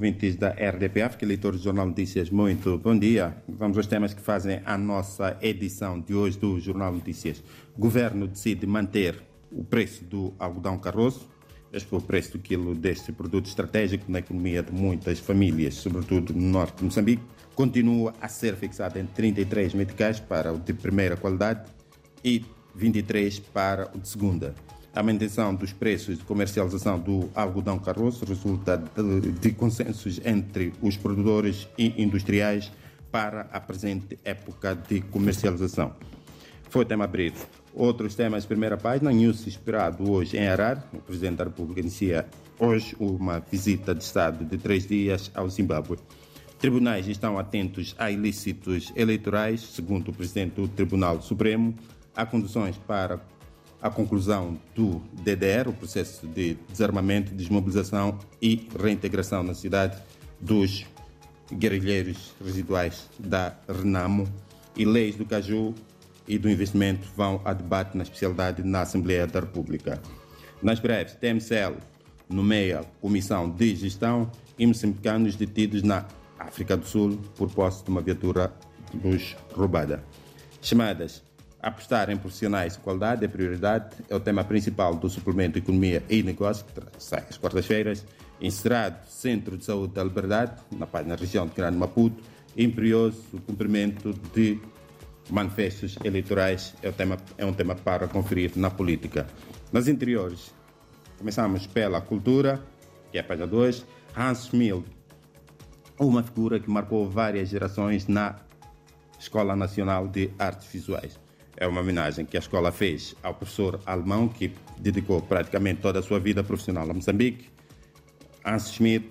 ouvintes da RDPF, que leitores do Jornal Notícias, muito bom dia. Vamos aos temas que fazem a nossa edição de hoje do Jornal Notícias. O governo decide manter o preço do algodão carroço. Este foi o preço do quilo deste produto estratégico na economia de muitas famílias, sobretudo no norte de Moçambique. Continua a ser fixado em 33 meticais para o de primeira qualidade e 23 para o de segunda. A manutenção dos preços de comercialização do algodão carroço resulta de, de consensos entre os produtores e industriais para a presente época de comercialização. Foi tema breve. Outros temas, primeira página, news esperado hoje em Harar. O Presidente da República inicia hoje uma visita de Estado de três dias ao Zimbábue. Tribunais estão atentos a ilícitos eleitorais, segundo o Presidente do Tribunal Supremo. Há condições para a conclusão do DDR, o processo de desarmamento, desmobilização e reintegração na cidade dos guerrilheiros residuais da Renamo e leis do Caju e do investimento vão a debate na especialidade na Assembleia da República. Nas breves, TMCL nomeia Comissão de Gestão e moçambicanos detidos na África do Sul por posse de uma viatura luz roubada. Chamadas Apostar em profissionais de qualidade é prioridade, é o tema principal do suplemento Economia e Negócios, que sai às quartas-feiras. Encerrado Centro de Saúde da Liberdade, na região de Grande Maputo. Imperioso o cumprimento de manifestos eleitorais é, tema, é um tema para conferir na política. Nas interiores, começamos pela cultura, que é a página 2. Hans Schmidt, uma figura que marcou várias gerações na Escola Nacional de Artes Visuais. É uma homenagem que a escola fez ao professor alemão que dedicou praticamente toda a sua vida profissional a Moçambique. Hans Schmidt,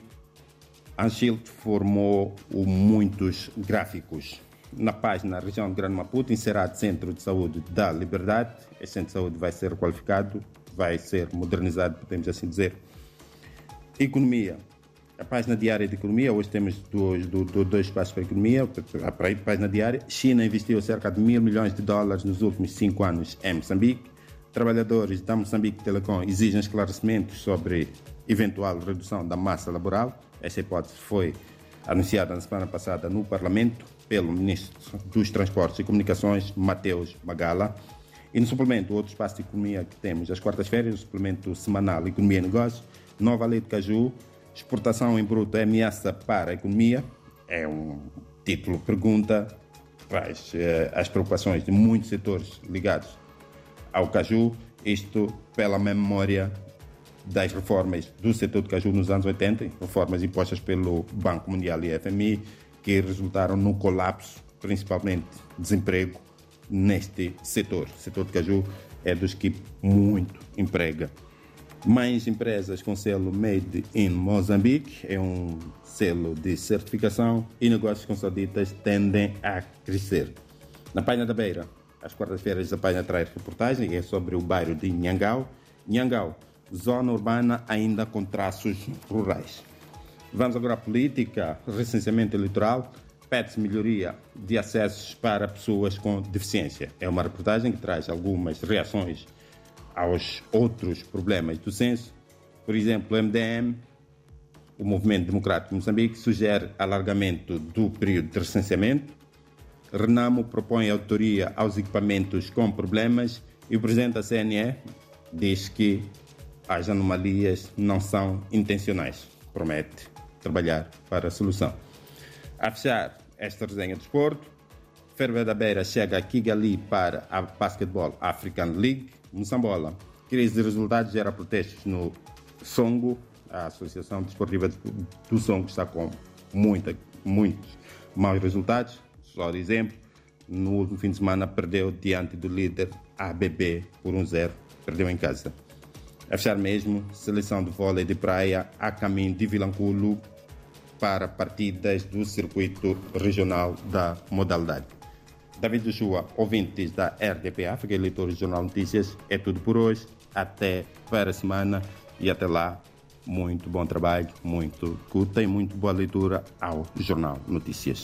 Hans Schild formou muitos gráficos. Na página região de Grande Maputo, encerrado Centro de Saúde da Liberdade. Esse centro de saúde vai ser qualificado, vai ser modernizado, podemos assim dizer. Economia a página diária de economia, hoje temos dois, dois espaços para a economia, a página diária. China investiu cerca de mil milhões de dólares nos últimos cinco anos em Moçambique. Trabalhadores da Moçambique Telecom exigem esclarecimentos sobre eventual redução da massa laboral. Essa hipótese foi anunciada na semana passada no Parlamento pelo Ministro dos Transportes e Comunicações, Mateus Magala. E no suplemento, outro espaço de economia que temos às quartas-feiras, o suplemento semanal Economia e Negócios, Nova Lei de Caju, Exportação em bruto é ameaça para a economia? É um título pergunta, traz eh, as preocupações de muitos setores ligados ao caju, isto pela memória das reformas do setor do caju nos anos 80, reformas impostas pelo Banco Mundial e FMI, que resultaram no colapso, principalmente desemprego, neste setor. O setor do caju é dos que muito emprega mais empresas com selo Made in Mozambique, é um selo de certificação e negócios com sauditas tendem a crescer. Na página da Beira, às quartas-feiras, a página traz reportagem é sobre o bairro de Nhangau. Nhangau, zona urbana ainda com traços rurais. Vamos agora à política, recenseamento eleitoral, pede-se melhoria de acessos para pessoas com deficiência. É uma reportagem que traz algumas reações aos outros problemas do censo. Por exemplo, o MDM, o Movimento Democrático de Moçambique, sugere alargamento do período de recenseamento. Renamo propõe autoria aos equipamentos com problemas e o presidente da CNE diz que as anomalias não são intencionais. Promete trabalhar para a solução. A fechar esta resenha de esporte, Ferve da Beira chega a Kigali para a Basketball African League. Moçambola, crise de resultados gera protestos no Songo. A Associação Desportiva do Songo está com muita, muitos maus resultados. Só de exemplo, no último fim de semana perdeu diante do líder ABB por 1-0. perdeu em casa. A fechar mesmo, seleção de vôlei de praia a caminho de Vilanculo para partidas do circuito regional da modalidade. David Joshua, ouvintes da RDP África, leitores do Jornal Notícias, é tudo por hoje. Até para a semana e até lá, muito bom trabalho, muito culta e muito boa leitura ao Jornal Notícias.